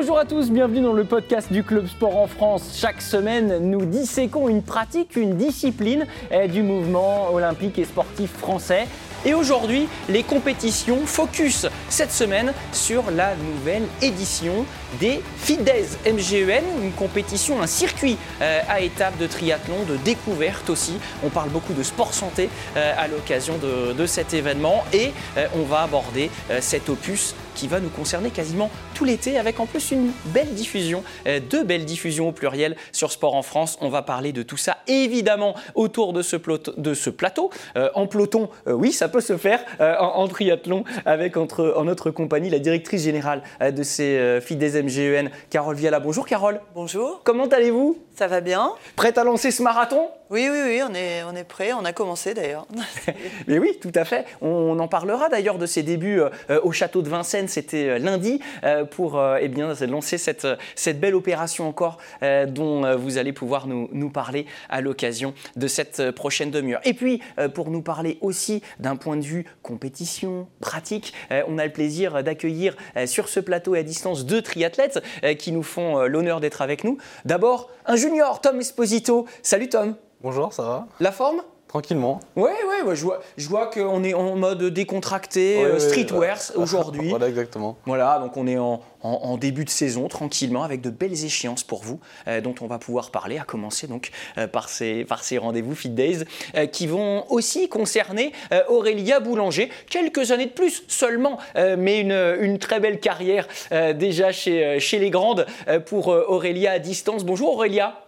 Bonjour à tous, bienvenue dans le podcast du Club Sport en France. Chaque semaine, nous disséquons une pratique, une discipline eh, du mouvement olympique et sportif français. Et aujourd'hui, les compétitions focus cette semaine sur la nouvelle édition des FIDES MGEN, une compétition, un circuit euh, à étapes de triathlon, de découverte aussi. On parle beaucoup de sport santé euh, à l'occasion de, cet événement et euh, on va aborder cet opus qui va nous concerner quasiment tout l'été avec en plus une belle diffusion, deux belles diffusions au pluriel sur Sport en France. On va parler de tout ça évidemment autour de ce, de ce plateau. en peloton, oui, ça peut se faire en, triathlon avec entre, en notre compagnie la directrice générale de ces FIDES MGEN, Carole Viala. Bonjour Carole. Bonjour. Comment allez-vous? Ça va bien. Prête à lancer ce marathon? Oui, oui, oui, on est, on prêt. On a commencé d'ailleurs. Mais oui, tout à fait. On en parlera d'ailleurs de ses débuts euh, au château de Vincennes. C'était euh, lundi euh, pour eh bien, lancer cette, cette belle opération encore dont vous allez pouvoir nous, nous parler à l'occasion de cette prochaine demi-heure. Et puis, pour nous parler aussi d'un point de vue compétition, pratique, on a le plaisir d'accueillir sur ce plateau et à distance deux triathlètes qui nous font l'honneur d'être avec nous. D'abord, un junior, Tom Esposito. Salut Tom. Bonjour, ça va La forme? Tranquillement. Oui, ouais, ouais, je vois, je vois qu'on est en mode décontracté, euh, streetwear aujourd'hui. voilà, exactement. Voilà, donc on est en, en, début de saison, tranquillement, avec de belles échéances pour vous, euh, dont on va pouvoir parler, à commencer donc euh, par ces, par ces rendez-vous Fit Days, qui vont aussi concerner Aurélia Boulanger. Quelques années de plus seulement, mais une, une, très belle carrière déjà chez, chez les grandes pour Aurélia à distance. Bonjour Aurélia.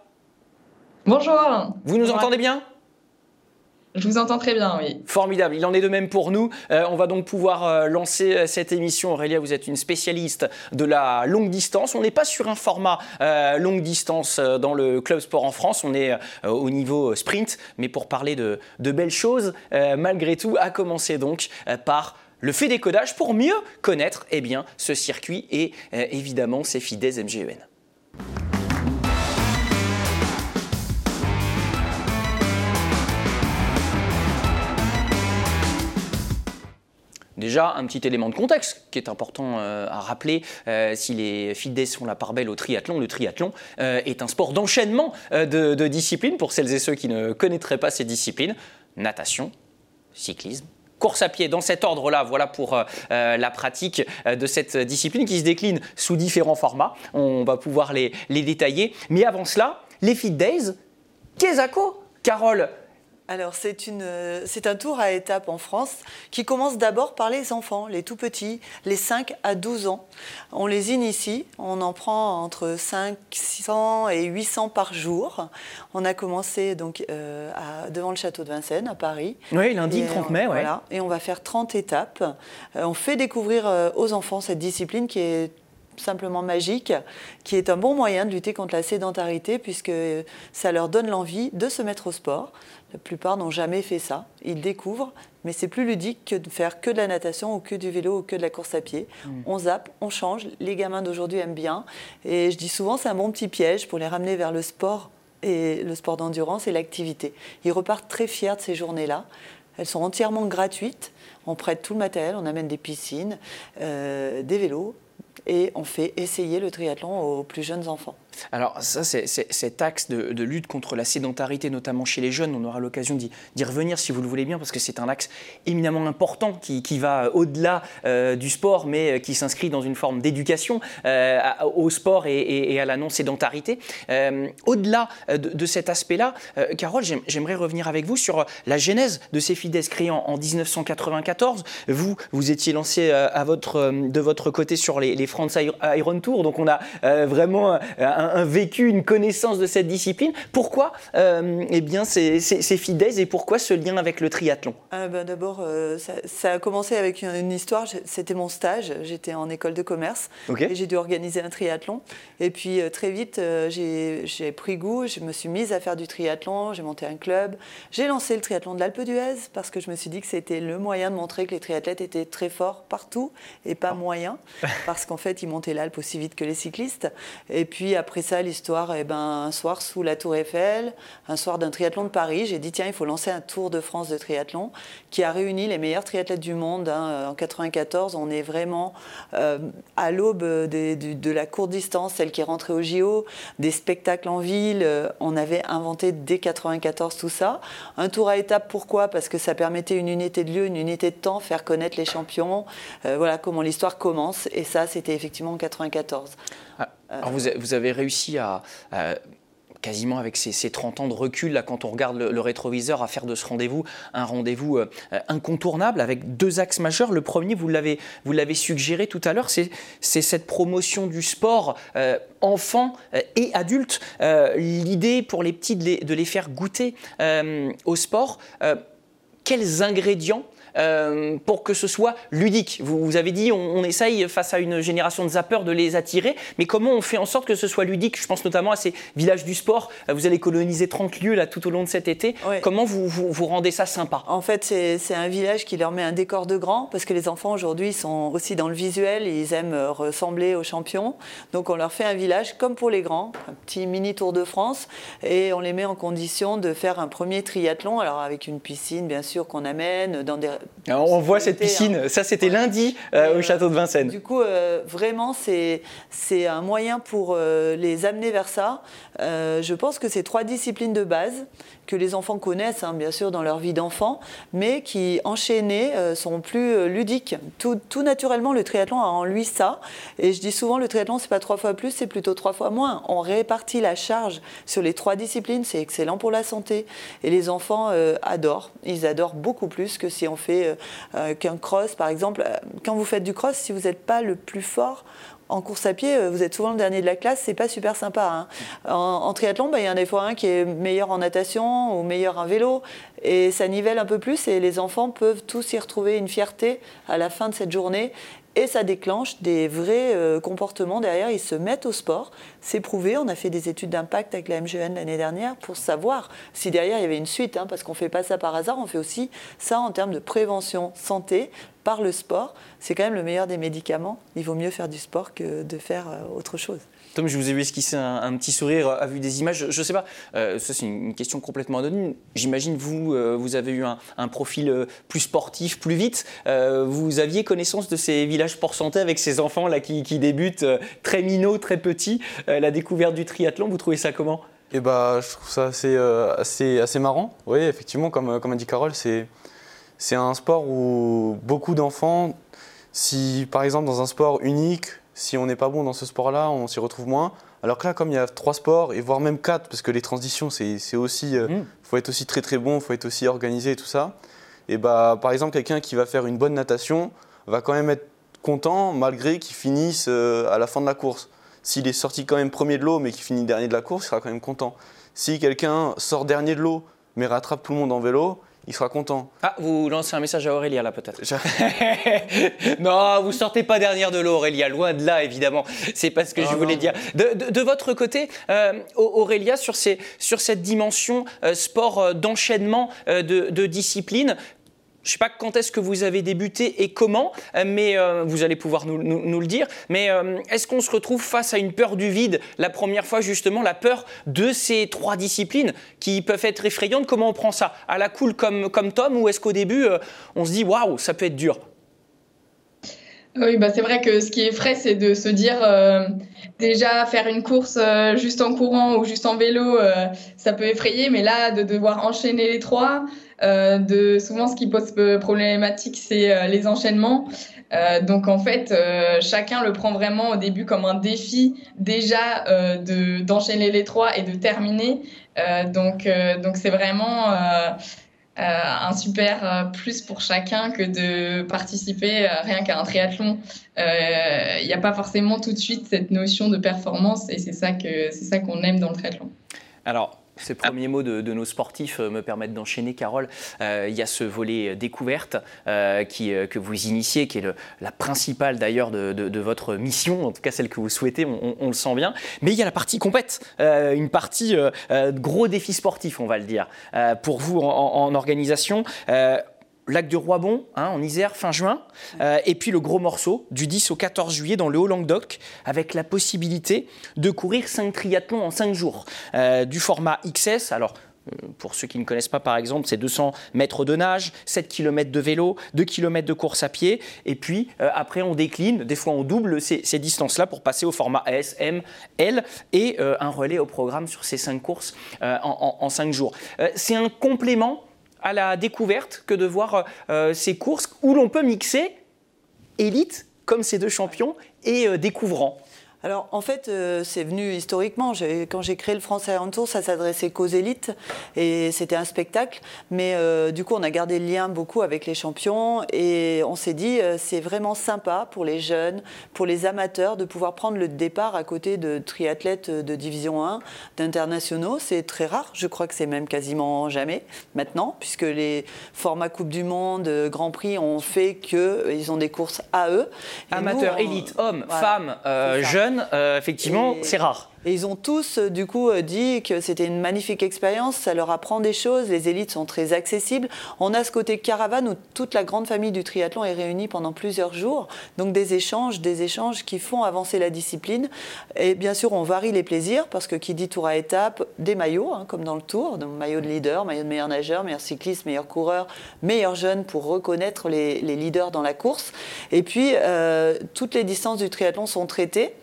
Bonjour. Vous nous entendez bien? Je vous entends très bien, oui. Formidable. Il en est de même pour nous. Euh, on va donc pouvoir euh, lancer euh, cette émission. Aurélia, vous êtes une spécialiste de la longue distance. On n'est pas sur un format longue distance dans le club sport en France. On est au niveau sprint. Mais pour parler de, de belles choses, malgré tout, à commencer donc par le fait décodage pour mieux connaître eh bien, ce circuit et évidemment ses FIDES MGEN. Déjà, un petit élément de contexte qui est important euh, à rappeler. Euh, si les FIDES font la part belle au triathlon, le triathlon euh, est un sport d'enchaînement de, disciplines pour celles et ceux qui ne connaîtraient pas ces disciplines. Natation, cyclisme, course à pied dans cet ordre-là. Voilà pour la pratique de cette discipline qui se décline sous différents formats. On va pouvoir les, détailler. Mais avant cela, les Fit Days, qu'est-ce Carole, alors, euh, c'est un tour à étapes en France qui commence d'abord par les enfants, les tout petits, les 5 à 12 ans. On les initie, on en prend entre 500 et 800 par jour. On a commencé donc euh, devant le château de Vincennes à Paris. Oui, lundi 30 mai, voilà, Et on va faire 30 étapes. Euh, on fait découvrir aux enfants cette discipline qui est simplement magique, qui est un bon moyen de lutter contre la sédentarité puisque ça leur donne l'envie de se mettre au sport. La plupart n'ont jamais fait ça. Ils découvrent, mais c'est plus ludique que de faire que de la natation ou que du vélo ou que de la course à pied. Mm. On zappe, on change. Les gamins d'aujourd'hui aiment bien. Et je dis souvent, c'est un bon petit piège pour les ramener vers le sport et le sport d'endurance et l'activité. Ils repartent très fiers de ces journées-là. Elles sont entièrement gratuites. On prête tout le matériel, on amène des piscines, euh, des vélos, et on fait essayer le triathlon aux plus jeunes enfants. Alors ça, c'est cet axe de, lutte contre la sédentarité, notamment chez les jeunes, on aura l'occasion d'y revenir si vous le voulez bien, parce que c'est un axe éminemment important qui, va au-delà euh, du sport, mais euh, qui s'inscrit dans une forme d'éducation euh, au sport et, à la non-sédentarité. au-delà de, cet aspect-là, Carole, j'aimerais revenir avec vous sur la genèse de ces FIDES créés en, 1994. Vous, vous étiez lancé de votre côté sur les, les France Iron Tour, donc on a vraiment un un, vécu, une connaissance de cette discipline. Pourquoi euh, eh bien, c'est, c'est, et pourquoi ce lien avec le triathlon? Ah, ben, D'abord, euh, ça, a commencé avec une, histoire. C'était mon stage. J'étais en école de commerce et j'ai dû organiser un triathlon. Et puis euh, très vite, j'ai, pris goût. Je me suis mise à faire du triathlon. J'ai monté un club. J'ai lancé le triathlon de l'Alpe d'Huez parce que je me suis dit que c'était le moyen de montrer que les triathlètes étaient très forts partout et pas ah. moyens parce qu'en fait, ils montaient l'Alpe aussi vite que les cyclistes. Et puis après, après ça, l'histoire, eh ben, un soir sous la Tour Eiffel, un soir d'un triathlon de Paris, j'ai dit tiens, il faut lancer un Tour de France de triathlon qui a réuni les meilleurs triathlètes du monde. Hein. En 94, on est vraiment euh, à l'aube de, la courte distance, celle qui est rentrée au JO, des spectacles en ville. Euh, on avait inventé dès 94 tout ça. Un tour à étapes, pourquoi? Parce que ça permettait une unité de lieu, une unité de temps, faire connaître les champions. Euh, voilà comment l'histoire commence. Et ça, c'était effectivement en 94. Ah, alors vous, avez réussi à quasiment avec ces, 30 ans de recul, quand on regarde le, rétroviseur, à faire de ce rendez-vous un rendez-vous euh, incontournable avec deux axes majeurs. Le premier, vous l'avez, suggéré tout à l'heure, c'est, cette promotion du sport euh, euh, et adultes. l'idée pour les petits de les faire goûter au sport. quels ingrédients euh, pour que ce soit ludique. Vous, vous avez dit, on, essaye face à une génération de zappeurs de les attirer, mais comment on fait en sorte que ce soit ludique? Je pense notamment à ces villages du sport. Euh, vous allez coloniser 30 lieux là tout au long de cet été. Comment vous, vous, rendez ça sympa? En fait, c'est un village qui leur met un décor de grand, parce que les enfants aujourd'hui sont aussi dans le visuel, ils aiment ressembler aux champions. Donc on leur fait un village comme pour les grands, un petit mini Tour de France, et on les met en condition de faire un premier triathlon, alors avec une piscine bien sûr qu'on amène dans des on voit cette piscine, hein. ça c'était lundi euh, au château de Vincennes. Du coup, euh, vraiment, c'est un moyen pour euh, les amener vers ça. je pense que c'est trois disciplines de base que les enfants connaissent, hein, bien sûr, dans leur vie d'enfant, mais qui, enchaînées, sont plus ludiques. Tout, naturellement, le triathlon a en lui ça. Et je dis souvent, le triathlon, c'est pas trois fois plus, c'est plutôt trois fois moins. On répartit la charge sur les trois disciplines, c'est excellent pour la santé. Et les enfants adorent. Ils adorent beaucoup plus que si on fait euh, euh, qu'un cross, par exemple. Euh, quand vous faites du cross, si vous n'êtes pas le plus fort, en course à pied, vous êtes souvent le dernier de la classe, c'est pas super sympa. Hein. En, triathlon, bah, il y a des fois un qui est meilleur en natation ou meilleur en vélo, et ça nivelle un peu plus, et les enfants peuvent tous y retrouver une fierté à la fin de cette journée, et ça déclenche des vrais euh, comportements derrière. Ils se mettent au sport. C'est prouvé. On a fait des études d'impact avec la MGN l'année dernière pour savoir si derrière il y avait une suite, hein, parce qu'on ne fait pas ça par hasard. On fait aussi ça en termes de prévention santé par le sport. C'est quand même le meilleur des médicaments. Il vaut mieux faire du sport que de faire euh, autre chose. Tom, je vous ai vu esquisser un, petit sourire à vue des images. Je ne sais pas, euh, ça c'est une question complètement anonyme. J'imagine vous, euh, vous avez eu un, profil euh, plus sportif, plus vite. vous aviez connaissance de ces villages sport santé avec ces enfants là qui, débutent très minots, très petits. la découverte du triathlon, vous trouvez ça comment? Eh bah, je trouve ça assez, assez, assez marrant. Oui, effectivement, comme, comme a dit Carole, c'est, c'est un sport où beaucoup d'enfants, si par exemple dans un sport unique, si on n'est pas bon dans ce sport-là, on s'y retrouve moins. Alors que là, comme il y a trois sports, et voire même quatre, parce que les transitions, c'est aussi, euh, mm. faut être aussi très très bon, faut être aussi organisé et tout ça. Et bah, par exemple, quelqu'un qui va faire une bonne natation va quand même être content malgré qu'il finisse euh, à la fin de la course. S'il est sorti quand même premier de l'eau, mais qu'il finit dernier de la course, il sera quand même content. Si quelqu'un sort dernier de l'eau, mais rattrape tout le monde en vélo, il sera content. Ah, vous lancez un message à Aurélia là peut-être Non, vous sortez pas dernière de l'eau Aurélia, loin de là évidemment. C'est pas ce que je voulais dire. De, votre côté, euh, Aurélia, sur, ces, sur cette dimension euh, sport euh, d'enchaînement de, de discipline, je ne sais pas quand est-ce que vous avez débuté et comment, euh, mais euh, vous allez pouvoir nous, le dire. Mais euh, est-ce qu'on se retrouve face à une peur du vide la première fois, justement, la peur de ces trois disciplines qui peuvent être effrayantes? Comment on prend ça? À la cool comme, comme Tom ou est-ce qu'au début, on se dit waouh, ça peut être dur? Oui, bah c'est vrai que ce qui est frais, c'est de se dire déjà faire une course juste en courant ou juste en vélo, ça peut effrayer, mais là, de devoir enchaîner les trois, de souvent ce qui pose problématique, c'est euh, les enchaînements. Euh, donc en fait, chacun le prend vraiment au début comme un défi déjà de d'enchaîner les trois et de terminer. donc donc c'est vraiment un super plus pour chacun que de participer rien qu'à un triathlon. Il n'y a pas forcément tout de suite cette notion de performance et c'est ça c'est ça qu'on aime dans le triathlon. Alors, ces premiers mots de, nos sportifs euh, me permettent d'enchaîner, Carole. Euh, il y a ce volet découverte euh, qui, que vous initiez, qui est la principale d'ailleurs de, votre mission, en tout cas celle que vous souhaitez, on, le sent bien. Mais il y a la partie compète, une partie gros défi sportif, on va le dire, pour vous en organisation lac de Roibon, hein, en Isère, fin juin. Euh, et puis le gros morceau, du 10 au 14 juillet, dans le Haut-Languedoc, avec la possibilité de courir 5 triathlons en 5 jours. Euh, du format XS, alors euh, pour ceux qui ne connaissent pas, par exemple, c'est 200 mètres de nage, 7 km de vélo, 2 km de course à pied. Et puis, après, on décline, des fois, on double ces, distances-là pour passer au format S, M, L et un relais au programme sur ces 5 courses en, en, 5 jours. c'est un complément à la découverte que de voir euh, ces courses où l'on peut mixer élite, comme ces deux champions, et euh, découvrant. Alors en fait, euh, c'est venu historiquement. Quand j'ai créé le France Iron Tour, ça s'adressait qu'aux élites et c'était un spectacle. Mais euh, du coup, on a gardé le lien beaucoup avec les champions et on s'est dit euh, c'est vraiment sympa pour les jeunes, pour les amateurs de pouvoir prendre le départ à côté de triathlètes de division 1, d'internationaux. C'est très rare. Je crois que c'est même quasiment jamais maintenant, puisque les formats Coupe du Monde, Grand Prix ont fait qu'ils ont des courses à eux. Amateurs, élites, hommes, femmes, jeunes euh, effectivement, c'est rare. Et ils ont tous, euh, du coup, euh, dit que c'était une magnifique expérience, ça leur apprend des choses, les élites sont très accessibles. On a ce côté caravane où toute la grande famille du triathlon est réunie pendant plusieurs jours, donc des échanges, des échanges qui font avancer la discipline. Et bien sûr, on varie les plaisirs, parce que qui dit tour à étape, des maillots, hein, comme dans le tour, donc maillot de leader, maillot de meilleur nageur, meilleur cycliste, meilleur coureur, meilleur jeune pour reconnaître les, leaders dans la course. Et puis, euh, toutes les distances du triathlon sont traitées.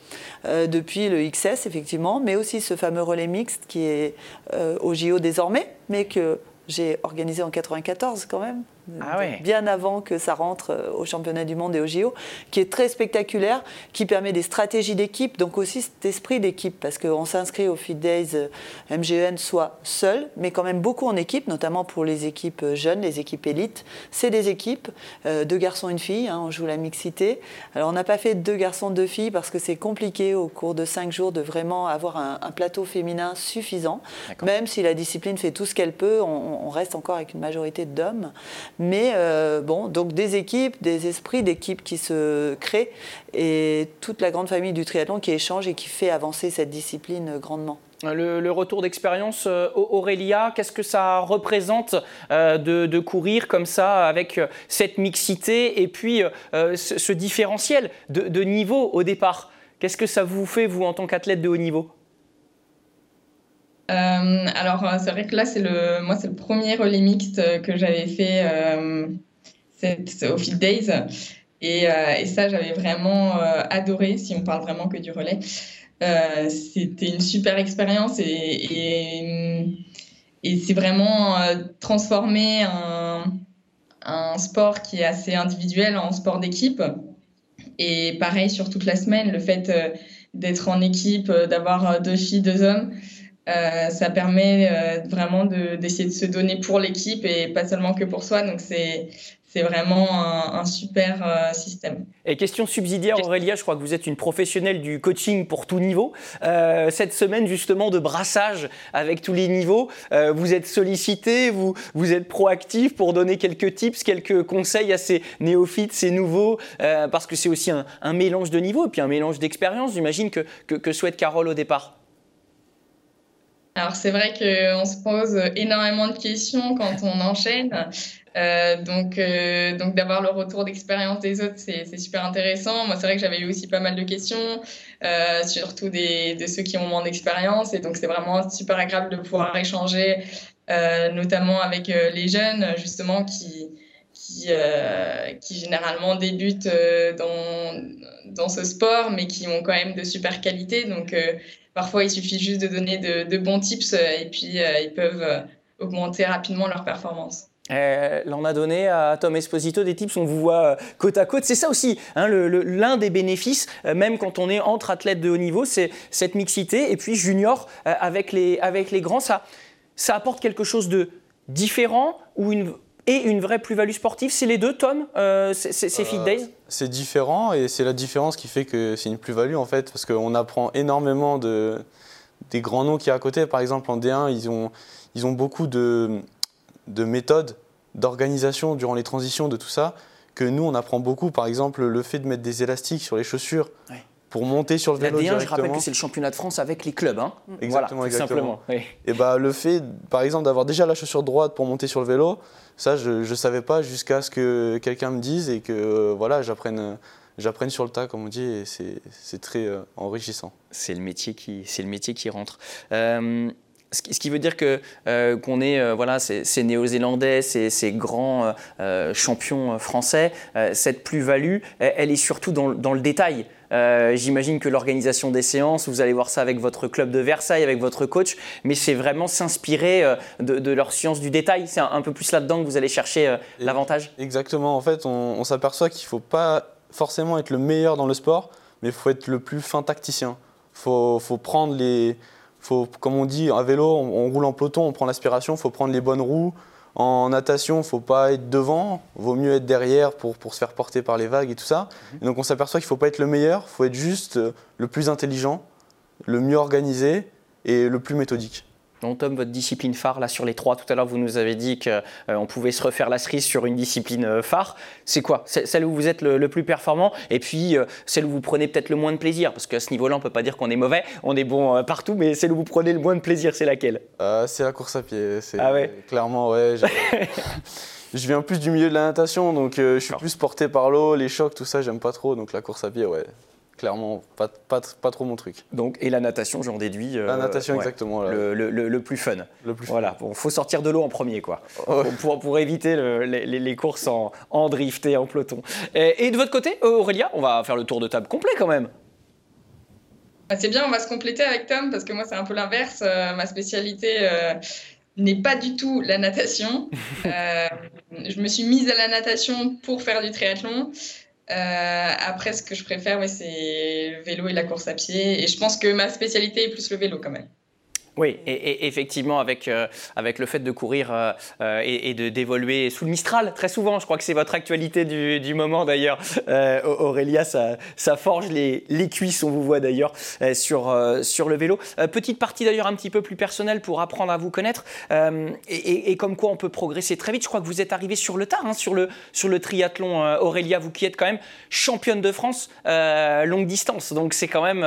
Depuis le XS, effectivement, mais aussi ce fameux relais mixte qui est euh, au JO désormais, mais que j'ai organisé en 94 quand même. Ah bien avant que ça rentre euh, au championnat du monde et au JO, qui est très spectaculaire, qui permet des stratégies d'équipe, donc aussi cet esprit d'équipe, parce qu'on s'inscrit au Fit Days euh, MGN soit seul, mais quand même beaucoup en équipe, notamment pour les équipes euh, jeunes, les équipes élites. C'est des équipes, deux garçons, une fille, hein, on joue la mixité. Alors on n'a pas fait deux garçons, deux filles, parce que c'est compliqué au cours de cinq jours de vraiment avoir un, plateau féminin suffisant. Même si la discipline fait tout ce qu'elle peut, on reste encore avec une majorité d'hommes. Mais euh, bon, donc des équipes, des esprits d'équipes qui se créent et toute la grande famille du triathlon qui échange et qui fait avancer cette discipline grandement. Le, retour d'expérience, euh, Aurélia, qu'est-ce que ça représente euh, de, courir comme ça avec cette mixité et puis ce, différentiel de niveau au départ? Qu'est-ce que ça vous fait, vous, en tant qu'athlète de haut niveau? Alors, euh, c'est vrai que là, c'est le, moi, c'est le premier relais mixte que j'avais fait euh, au Fit Days. Et, ça, j'avais vraiment adoré, si on parle vraiment que du relais. c'était une super expérience et, et, c'est vraiment transformer un, un, sport qui est assez individuel en sport d'équipe. Et pareil sur toute la semaine, le fait d'être en équipe, d'avoir deux filles, deux hommes, euh, ça permet euh, vraiment d'essayer de, se donner pour l'équipe et pas seulement que pour soi. Donc c'est vraiment un, super euh, système. Et question subsidiaire, Aurélia, je crois que vous êtes une professionnelle du coaching pour tout niveau. cette semaine, justement, de brassage avec tous les niveaux, vous êtes sollicité, vous, vous êtes proactif pour donner quelques tips, quelques conseils à ces néophytes, ces nouveaux, parce que c'est aussi un, un, mélange de niveaux et puis un mélange d'expérience, j'imagine, que, que, que souhaite Carole au départ. Alors c'est vrai qu'on se pose énormément de questions quand on enchaîne. Euh, donc, euh, donc d'avoir le retour d'expérience des autres, c'est super intéressant. Moi, c'est vrai que j'avais eu aussi pas mal de questions, euh, surtout des, de ceux qui ont moins d'expérience. Et donc, c'est vraiment super agréable de pouvoir échanger, notamment avec les jeunes, justement, qui, qui, qui généralement débutent dans, dans ce sport, mais qui ont quand même de super qualités. Donc, Parfois, il suffit juste de donner de, bons tips euh, et puis euh, ils peuvent euh, augmenter rapidement leur performance. On a donné à Tom Esposito des tips, on vous voit côte à côte. C'est ça aussi, hein, l'un des bénéfices, même quand on est entre athlètes de haut niveau, c'est cette mixité. Et puis junior avec, les, avec les grands, ça, ça apporte quelque chose de différent ou une, et une vraie plus-value sportive. C'est les deux, Tom, ces Fit Days c'est différent et c'est la différence qui fait que c'est une plus-value en fait, parce qu'on apprend énormément de, des grands noms qui y a à côté. Par exemple, en D1, ils ont, ils ont beaucoup de, de méthodes d'organisation durant les transitions, de tout ça, que nous, on apprend beaucoup. Par exemple, le fait de mettre des élastiques sur les chaussures pour monter sur le vélo la D1, directement. je rappelle que c'est le championnat de France avec les clubs. Hein. Exactement, voilà, exactement. Simplement, Et bah, le fait, par exemple, d'avoir déjà la chaussure droite pour monter sur le vélo, ça, je ne savais pas jusqu'à ce que quelqu'un me dise et que euh, voilà, j'apprenne j'apprenne sur le tas, comme on dit, et c'est très euh, enrichissant. C'est le métier qui, c'est le métier qui rentre. Euh, ce qui veut dire que euh, qu'on est euh, voilà ces, néo-zélandais, ces, ces grands euh, champions français, cette plus-value, elle, est surtout dans, dans le détail. J'imagine que l'organisation des séances, vous allez voir ça avec votre club de Versailles, avec votre coach, mais c'est vraiment s'inspirer de, de, leur science du détail. C'est un, un, peu plus là-dedans que vous allez chercher l'avantage. Exactement. En fait, on, on s'aperçoit qu'il ne faut pas forcément être le meilleur dans le sport, mais il faut être le plus fin tacticien. Il faut, faut prendre les faut, comme on dit, à vélo, on, roule en peloton, on prend l'aspiration, il faut prendre les bonnes roues. En natation, il ne faut pas être devant, vaut mieux être derrière pour, pour, se faire porter par les vagues et tout ça. Mhm. donc on s'aperçoit qu'il ne faut pas être le meilleur, il faut être juste le plus intelligent, le mieux organisé et le plus méthodique. Donc Tom, votre discipline phare, là sur les trois, tout à l'heure vous nous avez dit qu'on euh, pouvait se refaire la cerise sur une discipline euh, phare. C'est quoi? Celle où vous êtes le, plus performant? Et puis euh, celle où vous prenez peut-être le moins de plaisir? Parce qu'à ce niveau-là, on ne peut pas dire qu'on est mauvais, on est bon partout, mais celle où vous prenez le moins de plaisir, c'est laquelle? C'est la course à pied. Ah ouais Clairement, ouais. je viens plus du milieu de la natation, donc je suis plus porté par l'eau, les chocs, tout ça, j'aime pas trop. Donc la course à pied, ouais, clairement pas, pas, pas, trop mon truc. Donc, et la natation, j'en déduis. Euh, la natation, exactement. Le, le, le, plus fun. Le plus voilà, il faut sortir de l'eau en premier, quoi. Pour, pour, éviter les, les, courses en, en, drift et en peloton. Et, de votre côté, Aurélia, on va faire le tour de table complet quand même. Bah, c'est bien, on va se compléter avec Tom, parce que moi, c'est un peu l'inverse. Euh, ma spécialité. Euh, n'est pas du tout la natation. je me suis mise à la natation pour faire du triathlon. Euh, après, ce que je préfère, c'est le vélo et la course à pied. Et je pense que ma spécialité est plus le vélo quand même. Oui, et, effectivement, avec, euh, avec le fait de courir euh, euh, et, de d'évoluer sous le Mistral, très souvent, je crois que c'est votre actualité du, du moment d'ailleurs, Aurélia, ça, ça forge les, les, cuisses, on vous voit d'ailleurs sur, sur le vélo. petite partie d'ailleurs un petit peu plus personnelle pour apprendre à vous connaître, et, comme quoi on peut progresser très vite. Je crois que vous êtes arrivé sur le tard, hein, sur, le, sur le triathlon, Aurélia, vous qui êtes quand même championne de France longue distance, donc c'est quand même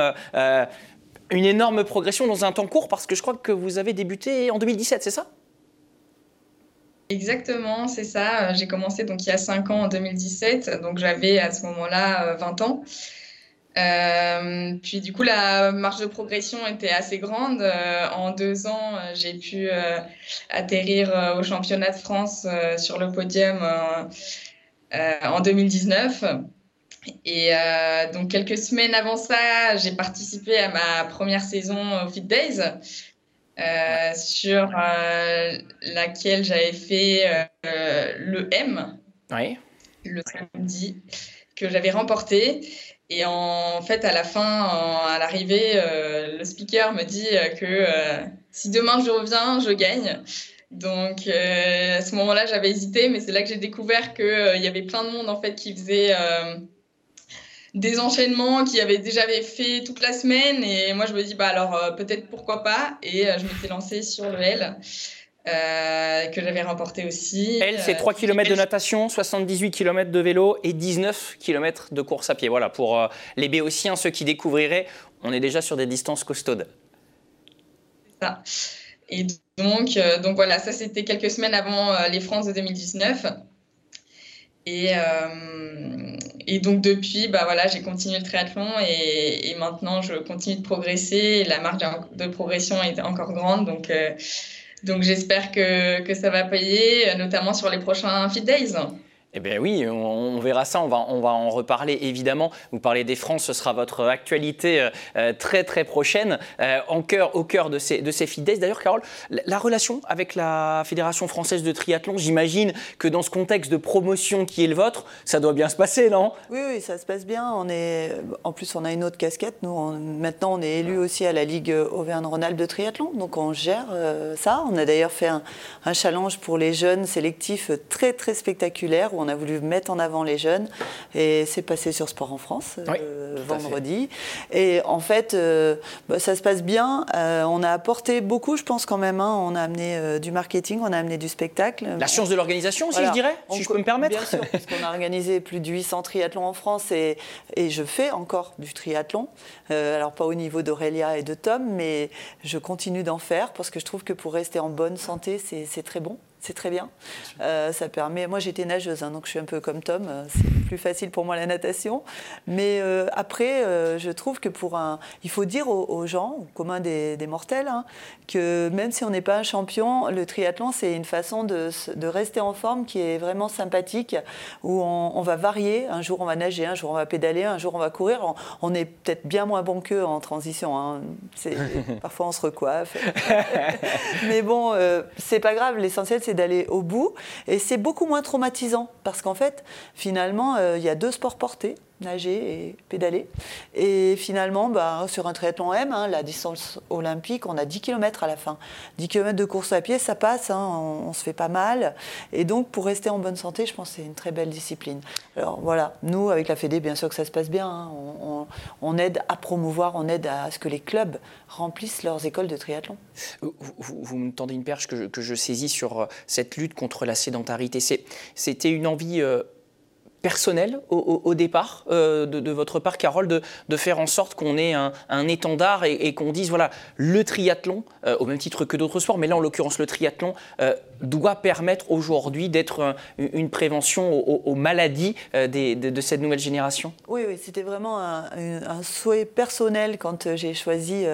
une énorme progression dans un temps court parce que je crois que vous avez débuté en 2017, c'est ça? Exactement, c'est ça. J'ai commencé donc il y a 5 ans en 2017, donc j'avais à ce moment-là 20 euh, ans. Euh, puis du coup, la marge de progression était assez grande. Euh, en deux ans, j'ai pu atterrir au championnat de France sur le podium en 2019. Et euh, donc, quelques semaines avant ça, j'ai participé à ma première saison au Fit Days, euh, sur euh, laquelle j'avais fait le M, le samedi, que j'avais remporté. Et en fait, à la fin, à l'arrivée, le speaker me dit que si demain je reviens, je gagne. Donc à ce moment-là, j'avais hésité, mais c'est là que j'ai découvert qu'il y avait plein de monde en fait qui faisait des enchaînements qui avaient déjà fait toute la semaine. Et moi, je me dis, bah alors euh, peut-être pourquoi pas. Et euh, je m'étais lancée sur le L. Euh, que j'avais remporté aussi. L, c'est 3 km de natation, 78 km de vélo et 19 km de course à pied. Voilà, pour les béotiens, ceux qui découvriraient, on est déjà sur des distances costaudes. C'est ça. Et donc, donc voilà, ça c'était quelques semaines avant les France de 2019. Et, et donc depuis, bah voilà, j'ai continué le triathlon et, maintenant je continue de progresser. la marge de progression est encore grande, donc, euh, donc j'espère que, que ça va payer, notamment sur les prochains Fit Days. Eh bien oui, on, verra ça, on va, on va en reparler évidemment. Vous parlez des France, ce sera votre actualité euh, euh, très très prochaine, euh, en cœur, au cœur de ces, de ces D'ailleurs, Carole, la, relation avec la Fédération française de triathlon, j'imagine que dans ce contexte de promotion qui est le vôtre, ça doit bien se passer, non? Oui, oui, ça se passe bien. On est, en plus, on a une autre casquette. Nous, maintenant, on est élu aussi à la Ligue Auvergne-Rhône-Alpes de triathlon, donc on gère ça. On a d'ailleurs fait un, un, challenge pour les jeunes sélectifs très très spectaculaire on a voulu mettre en avant les jeunes. Et c'est passé sur Sport en France vendredi. Et en fait, bah, ça se passe bien. on a apporté beaucoup, je pense quand même. Hein. On a amené du marketing, on a amené du spectacle. La science de l'organisation aussi, je dirais, si je peux me permettre. Bien sûr, parce qu'on a organisé plus de 800 triathlons en France et, et je fais encore du triathlon. alors pas au niveau d'Aurélia et de Tom, mais je continue d'en faire parce que je trouve que pour rester en bonne santé, c'est très bon c'est très bien. Euh, ça permet. Moi, j'étais nageuse, hein, donc je suis un peu comme Tom. Euh, c'est plus facile pour moi la natation. Mais euh, après, je trouve que pour un, il faut dire aux, gens, au commun des, mortels, hein, que même si on n'est pas un champion, le triathlon, c'est une façon de, rester en forme qui est vraiment sympathique, où on, va varier. Un jour, on va nager, un jour, on va pédaler, un jour, on va courir. On, est peut-être bien moins bon qu'eux en transition. Hein. parfois, on se recoiffe. Mais bon, c'est pas grave. L'essentiel, c'est d'aller au bout. Et c'est beaucoup moins traumatisant parce qu'en fait, finalement, euh, il y a deux sports portés nager et pédaler. Et finalement, bah, sur un triathlon M, hein, la distance olympique, on a 10 km à la fin. 10 km de course à pied, ça passe, hein, on, se fait pas mal. Et donc, pour rester en bonne santé, je pense que c'est une très belle discipline. Alors voilà, nous, avec la Fédé, bien sûr que ça se passe bien. Hein. On, aide à promouvoir, on aide à ce que les clubs remplissent leurs écoles de triathlon. Vous, me tendez une perche que je, saisis sur euh, cette lutte contre la sédentarité. C'était une envie... Euh, personnel au, départ euh, de, votre part, Carole, de, faire en sorte qu'on ait un, étendard et, qu'on dise, voilà, le triathlon, euh, au même titre que d'autres sports, mais là en l'occurrence le triathlon, euh, doit permettre aujourd'hui d'être une prévention aux, maladies de, cette nouvelle génération? Oui, c'était vraiment un, souhait personnel quand j'ai choisi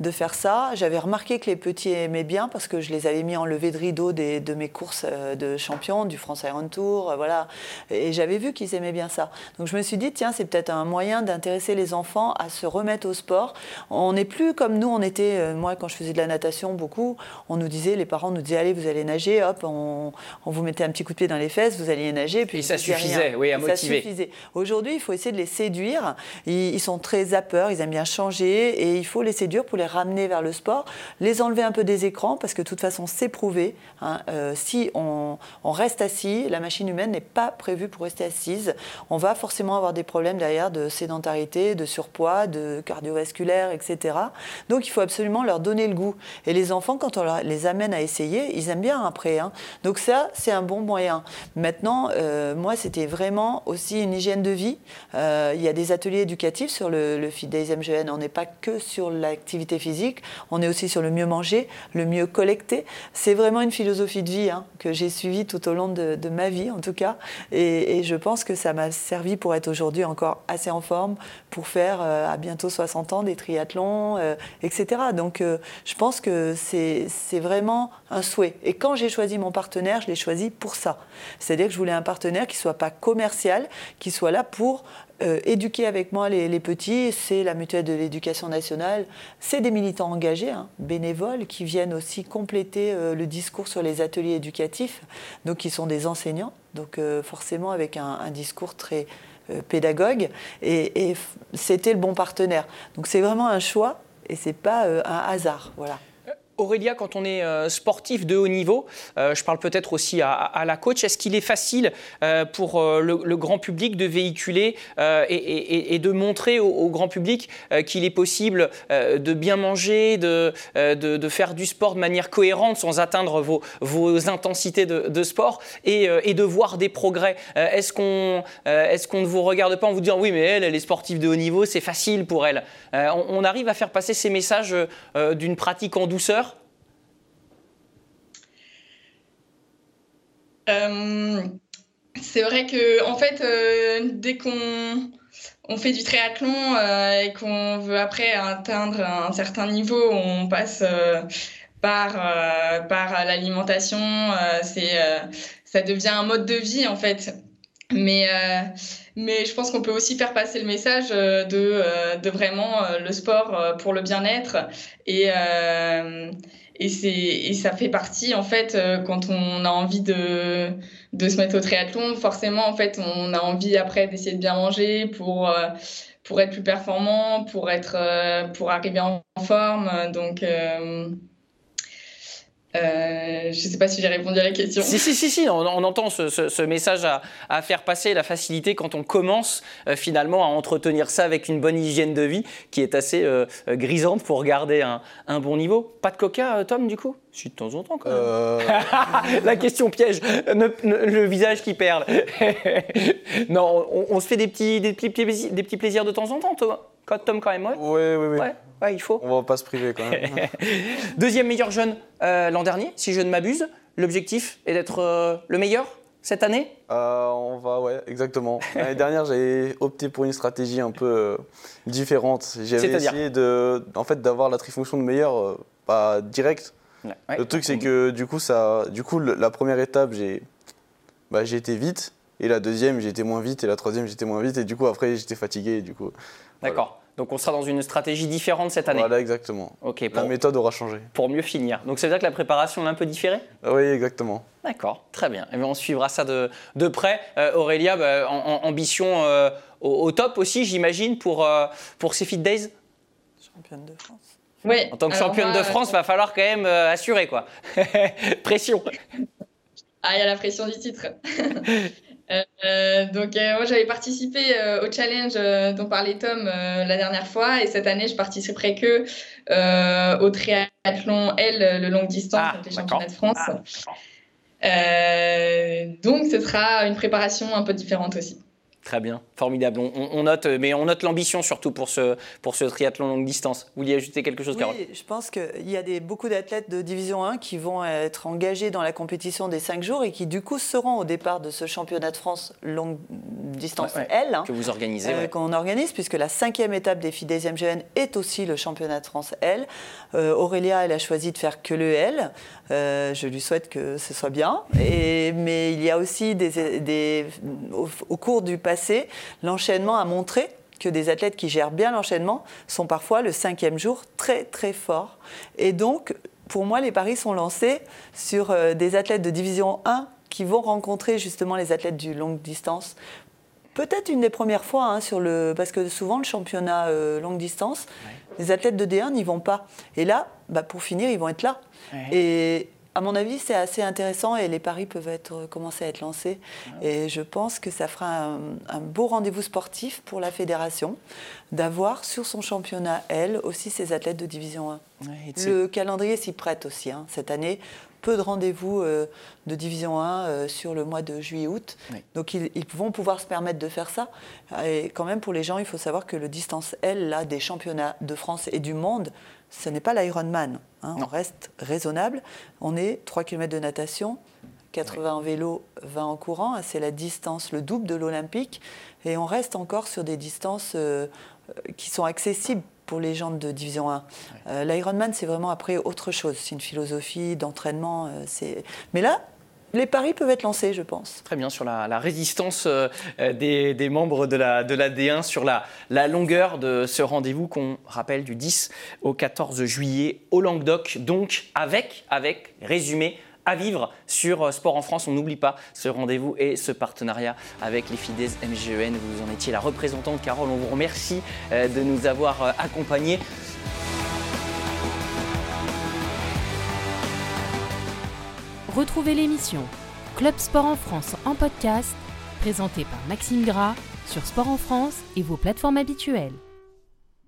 de faire ça. J'avais remarqué que les petits aimaient bien parce que je les avais mis en levée de rideau de mes courses de champion, du France Iron Tour, voilà. Et j'avais vu qu'ils aimaient bien ça. Donc je me suis dit, tiens, c'est peut-être un moyen d'intéresser les enfants à se remettre au sport. On n'est plus comme nous, on était, euh, moi quand je faisais de la natation beaucoup, on nous disait, les parents nous disaient, allez, vous allez nager, hop, on, vous mettait un petit coup de pied dans les fesses, vous alliez nager. Puis Et ça suffisait, oui, à motiver. Ça suffisait. Aujourd'hui, il faut essayer de les séduire. Ils, sont très zappeurs, ils aiment bien changer et il faut les séduire pour les ramener vers le sport, les enlever un peu des écrans parce que de toute façon, c'est prouvé. Hein, euh, si on, on reste assis, la machine humaine n'est pas prévue pour rester assis on va forcément avoir des problèmes derrière de sédentarité, de surpoids, de cardiovasculaire, etc. Donc il faut absolument leur donner le goût. Et les enfants, quand on les amène à essayer, ils aiment bien Hein. Donc ça, c'est un bon moyen. Maintenant, euh, moi, c'était vraiment aussi une hygiène de vie. Euh, il y a des ateliers éducatifs sur le, le MGN. On n'est pas que sur l'activité physique, on est aussi sur le mieux manger, le mieux collecter. C'est vraiment une philosophie de vie hein, que j'ai suivie tout au long de, ma vie, en tout cas. Et, et je pense que ça m'a servi pour être aujourd'hui encore assez en forme, pour faire euh, à bientôt 60 ans des triathlons, euh, etc. Donc euh, je pense que c'est vraiment un souhait. Et quand j'ai choisi mon partenaire, je l'ai choisi pour ça. C'est-à-dire que je voulais un partenaire qui ne soit pas commercial, qui soit là pour éduquer avec moi les, petits, c'est la mutuelle de l'éducation nationale, c'est des militants engagés, hein, bénévoles, qui viennent aussi compléter le discours sur les ateliers éducatifs, donc qui sont des enseignants donc euh, forcément avec un, discours très euh, pédagogue, et, c'était le bon partenaire. Donc c'est vraiment un choix, et c'est pas euh, un hasard, voilà. Aurélia, quand on est euh, sportif de haut niveau, euh, je parle peut-être aussi à, la coach, est-ce qu'il est facile euh, pour le, grand public de véhiculer et, de montrer au, grand public qu'il est possible de bien manger, de, faire du sport de manière cohérente sans atteindre vos, intensités de, sport et, de voir des progrès? Est-ce qu'on ne vous regarde pas en vous disant oui mais elle, elle est sportive de haut niveau, c'est facile pour elle? On, arrive à faire passer ces messages d'une pratique en douceur Euh, c'est vrai que en fait, euh, dès qu'on on fait du triathlon euh, et qu'on veut après atteindre un certain niveau, on passe par, par l'alimentation. c'est, ça devient un mode de vie en fait. Mais, mais je pense qu'on peut aussi faire passer le message de, de vraiment le sport pour le bien-être et et, et ça fait partie, en fait, euh, quand on a envie de, de se mettre au triathlon, forcément, en fait, on a envie après d'essayer de bien manger pour, euh, pour être plus performant, pour, être, euh, pour arriver en forme. Donc, je ne sais pas si j'ai répondu à la question. Si, si, si, si on, entend ce, message à, faire passer, la facilité quand on commence euh, finalement à entretenir ça avec une bonne hygiène de vie qui est assez euh, grisante pour garder un, bon niveau. Pas de coca, Tom, du coup? Si, de temps en temps, quand même. la question piège, le visage qui perle. non, on, se fait des petits, des, petits, des petits plaisirs de temps en temps, Tom, Tom quand même, ouais Oui, oui, oui. Ouais. Ouais, il faut. On va pas se priver quand même. Deuxième meilleur jeune euh, l'an dernier, si je ne m'abuse. L'objectif est d'être euh, le meilleur cette année? Euh, On va, ouais, exactement. L'année dernière, j'avais opté pour une stratégie un peu différente. J'avais essayé de, en fait, d'avoir la trifonction de meilleur pas direct. Le truc, c'est que du coup, ça, du coup, la première étape, j'ai, bah, j'ai été vite. Et la deuxième, j'ai été moins vite. Et la troisième, j'étais moins vite. Et du coup, après, j'étais fatigué. du coup. D'accord. Donc on sera dans une stratégie différente cette année. Voilà, exactement. Ok. la méthode aura changé. Pour mieux finir. Donc ça veut dire que la préparation est un peu différée? Oui, exactement. D'accord, très bien. Et eh on suivra ça de, de près. Euh, Aurélia, bah, en, ambition euh, au, top aussi, j'imagine, pour, euh, pour ces Fit Days? Championne de France. Oui. En tant que championne de France, il va falloir quand même assurer, quoi. pression. Ah, il y a la pression du titre. Euh, donc euh, moi j'avais participé euh, au challenge dont parlait Tom la dernière fois et cette année je participerai que au triathlon L, le longue distance, ah, les championnats de France. Ah, donc ce sera une préparation un peu différente aussi. Très bien, formidable. On, note, mais on note l'ambition surtout pour ce, pour ce triathlon longue distance. Vous vouliez ajouter quelque chose, oui, Je pense qu'il y a des, beaucoup d'athlètes de Division 1 qui vont être engagés dans la compétition des 5 jours et qui du coup seront au départ de ce championnat de France longue distance L. Hein, que vous organisez. Euh, qu'on organise, puisque la cinquième étape des filles MGN est aussi le championnat de France L. Euh, Aurélia, elle a choisi de faire que le L. Euh, je lui souhaite que ce soit bien. Et, mais il y a aussi des, des au, au cours du passé, l'enchaînement a montré que des athlètes qui gèrent bien l'enchaînement sont parfois le cinquième jour très très forts. Et donc, pour moi, les paris sont lancés sur euh, des athlètes de division 1 qui vont rencontrer justement les athlètes du longue distance. Peut-être une des premières fois, hein, sur le, parce que souvent le championnat euh, longue distance, les athlètes de D1 n'y vont pas. Et là, bah, pour finir, ils vont être là. Et à mon avis, c'est assez intéressant et les paris peuvent être, commencer à être lancés. Et je pense que ça fera un, beau rendez-vous sportif pour la fédération d'avoir sur son championnat, elle, aussi ses athlètes de Division 1. Le calendrier s'y prête aussi. Hein. Cette année, peu de rendez-vous euh, de Division 1 euh, sur le mois de juillet-août. Donc ils, vont pouvoir se permettre de faire ça. Et quand même, pour les gens, il faut savoir que le distance L, là, des championnats de France et du monde, ce n'est pas l'Ironman. Hein, on reste raisonnable. On est 3 km de natation, 80 en vélo, 20 en courant. C'est la distance, le double de l'Olympique. Et on reste encore sur des distances euh, qui sont accessibles pour les gens de Division 1. Euh, L'Ironman, c'est vraiment après autre chose. C'est une philosophie d'entraînement. Euh, Mais là, les paris peuvent être lancés, je pense. Très bien, sur la, résistance euh, des, membres de la, de D1, sur la, longueur de ce rendez-vous qu'on rappelle du 10 au 14 juillet au Languedoc, donc avec, avec résumé à vivre sur euh, Sport en France. On n'oublie pas ce rendez-vous et ce partenariat avec les FIDES MGEN. Vous en étiez la représentante, Carole. On vous remercie euh, de nous avoir accompagnés. Retrouvez l'émission Club Sport en France en podcast, présentée par Maxime Gras sur Sport en France et vos plateformes habituelles.